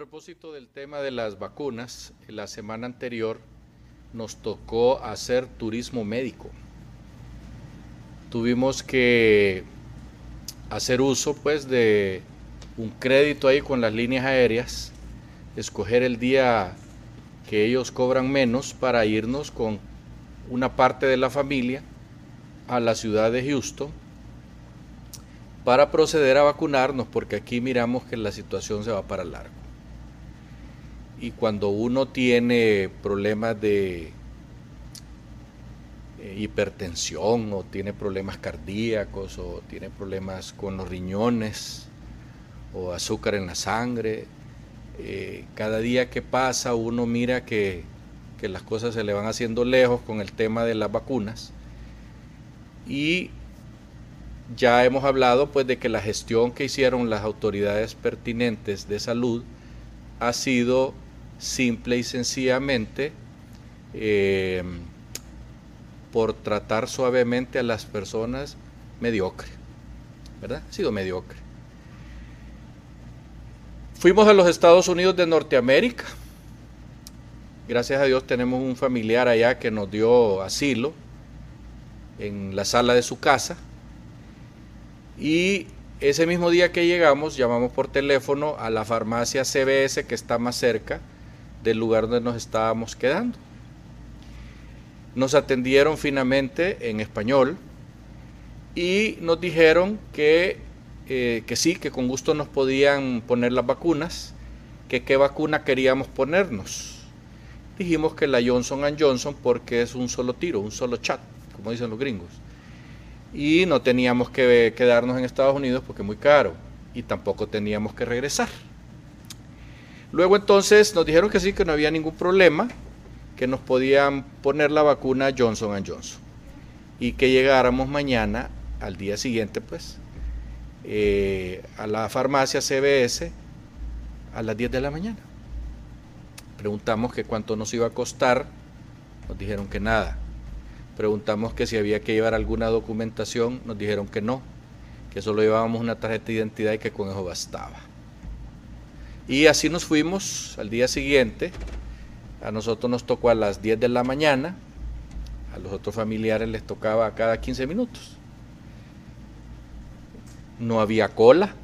propósito del tema de las vacunas, la semana anterior nos tocó hacer turismo médico. Tuvimos que hacer uso pues de un crédito ahí con las líneas aéreas, escoger el día que ellos cobran menos para irnos con una parte de la familia a la ciudad de Houston para proceder a vacunarnos porque aquí miramos que la situación se va para largo y cuando uno tiene problemas de eh, hipertensión o tiene problemas cardíacos o tiene problemas con los riñones o azúcar en la sangre, eh, cada día que pasa uno mira que, que las cosas se le van haciendo lejos con el tema de las vacunas y ya hemos hablado pues de que la gestión que hicieron las autoridades pertinentes de salud ha sido simple y sencillamente eh, por tratar suavemente a las personas mediocre, ¿verdad? Ha sido mediocre. Fuimos a los Estados Unidos de Norteamérica. Gracias a Dios tenemos un familiar allá que nos dio asilo en la sala de su casa. Y ese mismo día que llegamos, llamamos por teléfono a la farmacia CBS que está más cerca del lugar donde nos estábamos quedando. Nos atendieron finalmente en español y nos dijeron que, eh, que sí, que con gusto nos podían poner las vacunas, que qué vacuna queríamos ponernos. Dijimos que la Johnson Johnson porque es un solo tiro, un solo chat, como dicen los gringos. Y no teníamos que quedarnos en Estados Unidos porque es muy caro y tampoco teníamos que regresar. Luego entonces nos dijeron que sí, que no había ningún problema, que nos podían poner la vacuna Johnson Johnson y que llegáramos mañana, al día siguiente pues, eh, a la farmacia CBS a las 10 de la mañana. Preguntamos que cuánto nos iba a costar, nos dijeron que nada. Preguntamos que si había que llevar alguna documentación, nos dijeron que no, que solo llevábamos una tarjeta de identidad y que con eso bastaba. Y así nos fuimos al día siguiente. A nosotros nos tocó a las 10 de la mañana, a los otros familiares les tocaba cada 15 minutos. No había cola.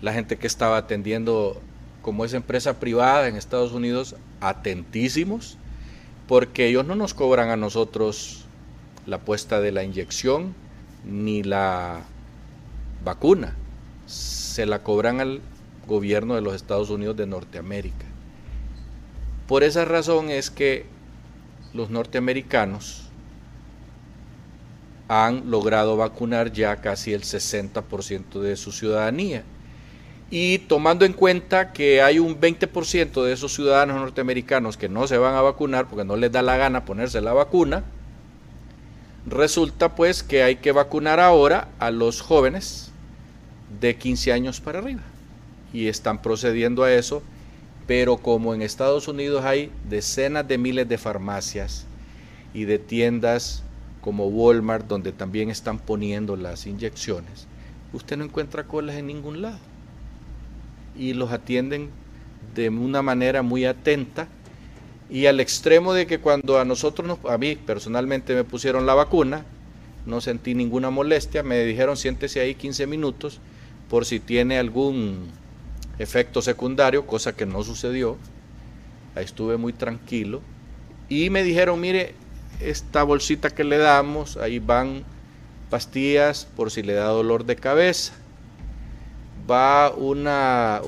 La gente que estaba atendiendo, como es empresa privada en Estados Unidos, atentísimos, porque ellos no nos cobran a nosotros la puesta de la inyección ni la vacuna. Se la cobran al gobierno de los Estados Unidos de Norteamérica. Por esa razón es que los norteamericanos han logrado vacunar ya casi el 60% de su ciudadanía. Y tomando en cuenta que hay un 20% de esos ciudadanos norteamericanos que no se van a vacunar porque no les da la gana ponerse la vacuna, resulta pues que hay que vacunar ahora a los jóvenes de 15 años para arriba y están procediendo a eso, pero como en Estados Unidos hay decenas de miles de farmacias y de tiendas como Walmart donde también están poniendo las inyecciones, usted no encuentra colas en ningún lado. Y los atienden de una manera muy atenta. Y al extremo de que cuando a nosotros, a mí personalmente me pusieron la vacuna, no sentí ninguna molestia, me dijeron siéntese ahí 15 minutos por si tiene algún efecto secundario, cosa que no sucedió. Ahí estuve muy tranquilo. Y me dijeron, mire, esta bolsita que le damos, ahí van pastillas por si le da dolor de cabeza. Va una,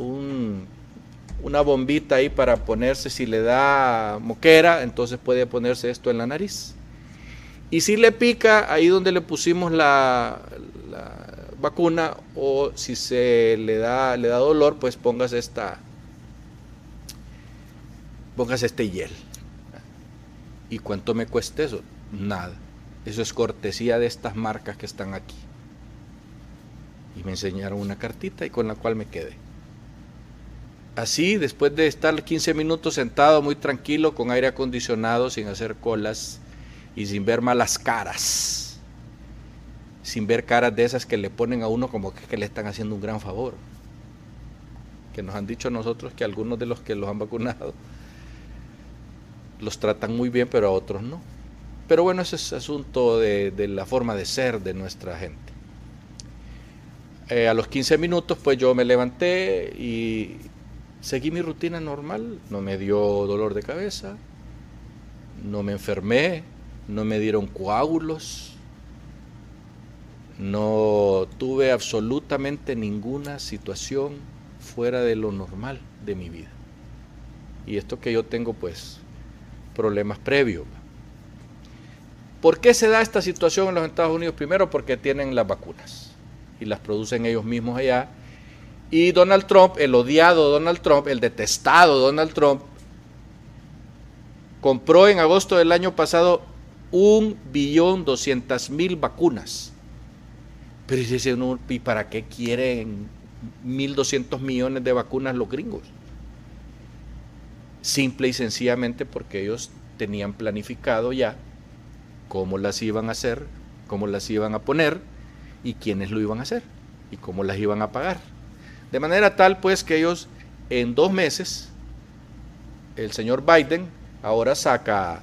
una bombita ahí para ponerse si le da moquera, entonces puede ponerse esto en la nariz. Y si le pica, ahí donde le pusimos la, vacuna o si se le da, le da dolor, pues pongas esta, pongas este hiel. ¿Y cuánto me cuesta eso? Nada. Eso es cortesía de estas marcas que están aquí. Y me enseñaron una cartita y con la cual me quedé. Así, después de estar 15 minutos sentado muy tranquilo, con aire acondicionado, sin hacer colas y sin ver malas caras sin ver caras de esas que le ponen a uno como que, le están haciendo un gran favor. que nos han dicho nosotros que algunos de los que los han vacunado los tratan muy bien, pero a otros no. Pero bueno, ese es asunto de, la forma de ser de nuestra gente. Eh, a los 15 minutos, pues yo me levanté y seguí mi rutina normal. No me dio dolor de cabeza, no me enfermé, no me dieron coágulos, no tuve absolutamente ninguna situación fuera de lo normal de mi vida. Y esto que yo tengo, pues, problemas previos. ¿Por qué se da esta situación en los Estados Unidos? Primero porque tienen las vacunas y las producen ellos mismos allá. Y Donald Trump, el odiado Donald Trump, el detestado Donald Trump, compró en agosto del año pasado un billón doscientas mil vacunas. Pero dice ¿y para qué quieren 1.200 millones de vacunas los gringos? simple y sencillamente porque ellos tenían planificado ya cómo las iban a hacer, cómo las iban a poner y quiénes lo iban a hacer y cómo las iban a pagar. De manera tal pues que ellos en dos meses, el señor Biden ahora saca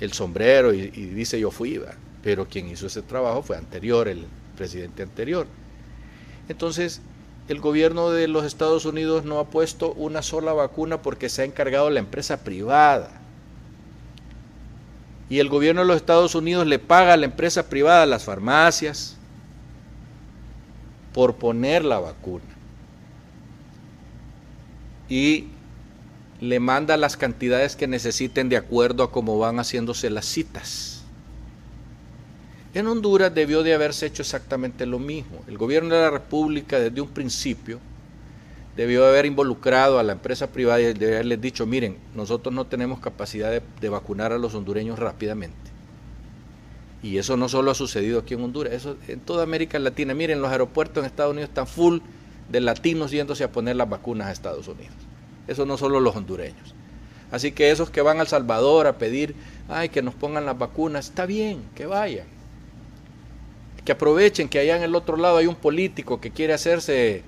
el sombrero y, dice yo fui, pero quien hizo ese trabajo fue anterior, el presidente anterior. Entonces, el gobierno de los Estados Unidos no ha puesto una sola vacuna porque se ha encargado la empresa privada. Y el gobierno de los Estados Unidos le paga a la empresa privada, a las farmacias, por poner la vacuna. Y le manda las cantidades que necesiten de acuerdo a cómo van haciéndose las citas. En Honduras debió de haberse hecho exactamente lo mismo. El gobierno de la República desde un principio debió de haber involucrado a la empresa privada y de haberles dicho, miren, nosotros no tenemos capacidad de, vacunar a los hondureños rápidamente. Y eso no solo ha sucedido aquí en Honduras, eso en toda América Latina. Miren, los aeropuertos en Estados Unidos están full de latinos yéndose a poner las vacunas a Estados Unidos. Eso no solo los hondureños. Así que esos que van al Salvador a pedir, ay, que nos pongan las vacunas, está bien, que vayan que aprovechen que allá en el otro lado hay un político que quiere hacerse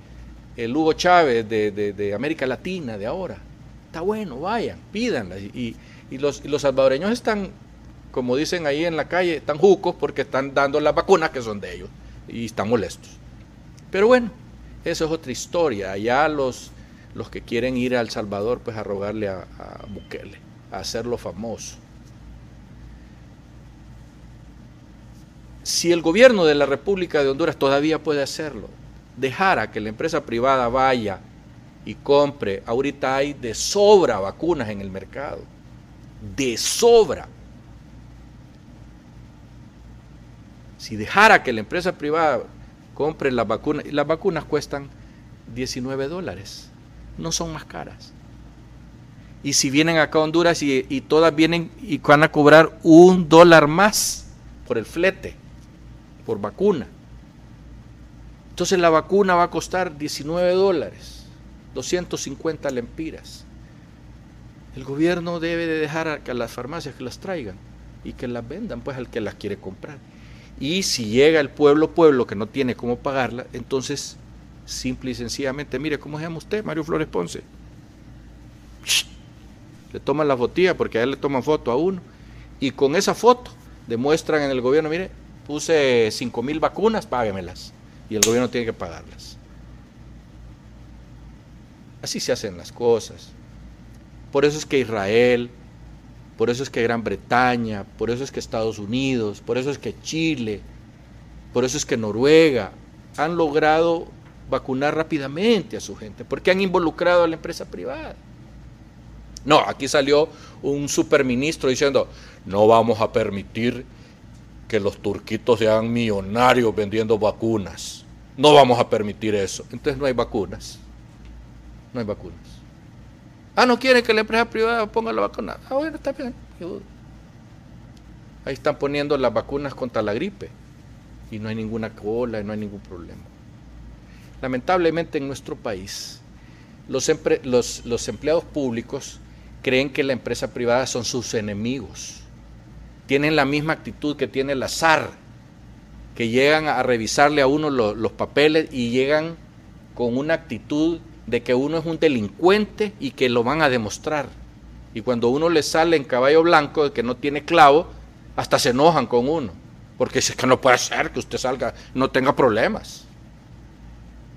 el Hugo Chávez de, América Latina de ahora. Está bueno, vayan, pídanla. Y, los, los salvadoreños están, como dicen ahí en la calle, están jucos porque están dando las vacunas que son de ellos y están molestos. Pero bueno, eso es otra historia. Allá los, los que quieren ir a El Salvador, pues a rogarle a, a Bukele, a hacerlo famoso. Si el gobierno de la República de Honduras todavía puede hacerlo, dejara que la empresa privada vaya y compre, ahorita hay de sobra vacunas en el mercado, de sobra. Si dejara que la empresa privada compre las vacunas, las vacunas cuestan 19 dólares, no son más caras. Y si vienen acá a Honduras y, y todas vienen y van a cobrar un dólar más por el flete por vacuna. Entonces la vacuna va a costar 19 dólares, 250 lempiras. El gobierno debe de dejar a, las farmacias que las traigan y que las vendan pues al que las quiere comprar. Y si llega el pueblo pueblo que no tiene cómo pagarla, entonces simple y sencillamente, mire cómo se llama usted, Mario Flores Ponce. Le toman la fotilla porque a él le toman foto a uno y con esa foto demuestran en el gobierno, mire, puse 5 mil vacunas, páguemelas. Y el gobierno tiene que pagarlas. Así se hacen las cosas. Por eso es que Israel, por eso es que Gran Bretaña, por eso es que Estados Unidos, por eso es que Chile, por eso es que Noruega han logrado vacunar rápidamente a su gente, porque han involucrado a la empresa privada. No, aquí salió un superministro diciendo, no vamos a permitir que los turquitos sean millonarios vendiendo vacunas. No vamos a permitir eso. Entonces no hay vacunas. No hay vacunas. Ah, no quieren que la empresa privada ponga la vacuna. Ah, bueno, está bien. Ahí están poniendo las vacunas contra la gripe. Y no hay ninguna cola, y no hay ningún problema. Lamentablemente en nuestro país, los, los, los empleados públicos creen que la empresa privada son sus enemigos tienen la misma actitud que tiene el azar, que llegan a revisarle a uno los, papeles y llegan con una actitud de que uno es un delincuente y que lo van a demostrar. Y cuando uno le sale en caballo blanco de que no tiene clavo, hasta se enojan con uno. Porque es que no puede ser que usted salga, no tenga problemas.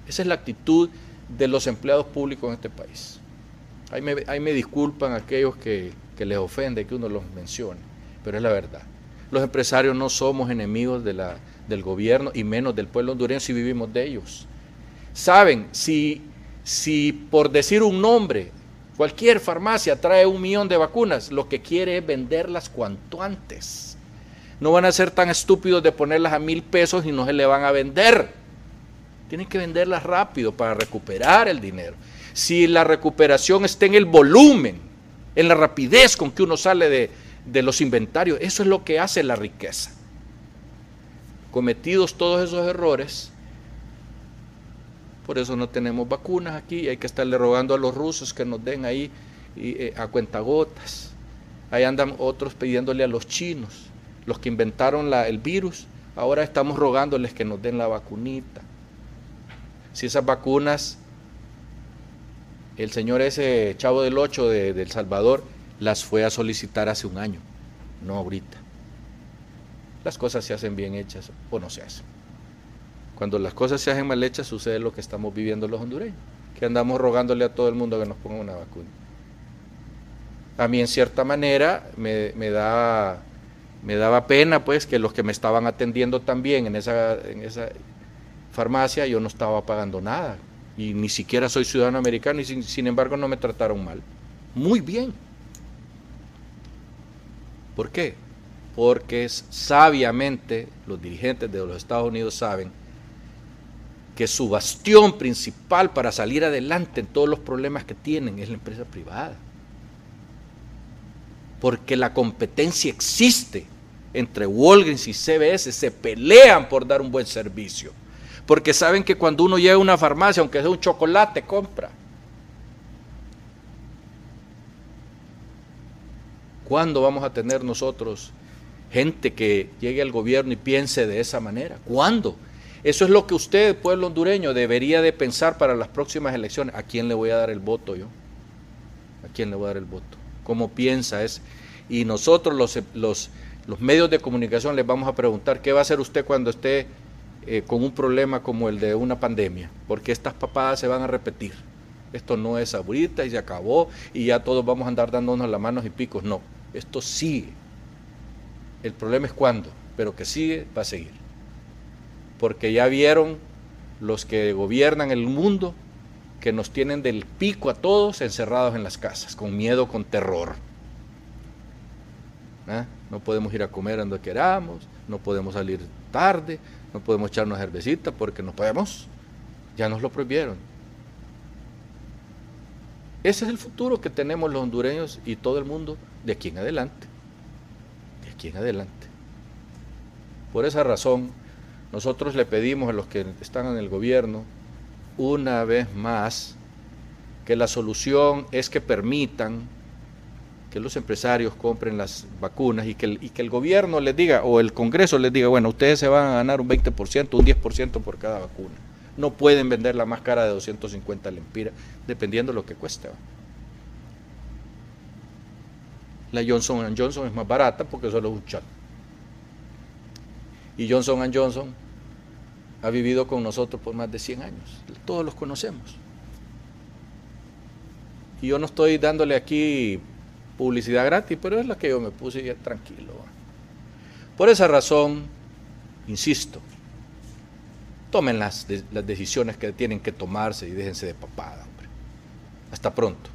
Esa es la actitud de los empleados públicos en este país. Ahí me, disculpan aquellos que, les ofende que uno los mencione, pero es la verdad. Los empresarios no somos enemigos del gobierno y menos del pueblo hondureño si vivimos de ellos. Saben, si, si por decir un nombre, cualquier farmacia trae un millón de vacunas, lo que quiere es venderlas cuanto antes. No van a ser tan estúpidos de ponerlas a mil pesos y no se le van a vender. Tienen que venderlas rápido para recuperar el dinero. Si la recuperación está en el volumen, en la rapidez con que uno sale de, de los inventarios, eso es lo que hace la riqueza. Cometidos todos esos errores, por eso no tenemos vacunas aquí, hay que estarle rogando a los rusos que nos den ahí eh, a cuentagotas. Ahí andan otros pidiéndole a los chinos, los que inventaron el virus, ahora estamos rogándoles que nos den la vacunita. Si esas vacunas, el señor ese chavo del 8 de, de El Salvador, las fue a solicitar hace un año, no ahorita. Las cosas se hacen bien hechas o no se hacen. Cuando las cosas se hacen mal hechas sucede lo que estamos viviendo los hondureños, que andamos rogándole a todo el mundo que nos ponga una vacuna. A mí en cierta manera me, da, me daba pena pues que los que me estaban atendiendo también en esa, en esa farmacia yo no estaba pagando nada y ni siquiera soy ciudadano americano y sin, sin embargo no me trataron mal. Muy bien. ¿Por qué? Porque sabiamente los dirigentes de los Estados Unidos saben que su bastión principal para salir adelante en todos los problemas que tienen es la empresa privada. Porque la competencia existe entre Walgreens y CBS, se pelean por dar un buen servicio. Porque saben que cuando uno llega a una farmacia, aunque sea un chocolate, compra. ¿Cuándo vamos a tener nosotros gente que llegue al gobierno y piense de esa manera? ¿Cuándo? Eso es lo que usted, pueblo hondureño, debería de pensar para las próximas elecciones. ¿A quién le voy a dar el voto yo? ¿A quién le voy a dar el voto? ¿Cómo piensa? Es, y nosotros los, los, los medios de comunicación les vamos a preguntar, ¿qué va a hacer usted cuando esté eh, con un problema como el de una pandemia? Porque estas papadas se van a repetir. Esto no es ahorita y se acabó y ya todos vamos a andar dándonos las manos y picos. No, esto sigue. El problema es cuándo, pero que sigue, va a seguir porque ya vieron los que gobiernan el mundo que nos tienen del pico a todos encerrados en las casas, con miedo, con terror. ¿Ah? No podemos ir a comer donde queramos, no podemos salir tarde, no podemos echarnos cervecita porque no podemos. Ya nos lo prohibieron. Ese es el futuro que tenemos los hondureños y todo el mundo de aquí en adelante. De aquí en adelante. Por esa razón, nosotros le pedimos a los que están en el gobierno una vez más que la solución es que permitan que los empresarios compren las vacunas y que, el, y que el gobierno les diga, o el Congreso les diga, bueno, ustedes se van a ganar un 20%, un 10% por cada vacuna. No pueden vender la más cara de 250 lempiras, dependiendo de lo que cueste. La Johnson Johnson es más barata porque solo es un chat. Y Johnson Johnson ha vivido con nosotros por más de 100 años. Todos los conocemos. Y yo no estoy dándole aquí publicidad gratis, pero es la que yo me puse y tranquilo. Por esa razón, insisto, tomen las, las decisiones que tienen que tomarse y déjense de papada, hombre. Hasta pronto.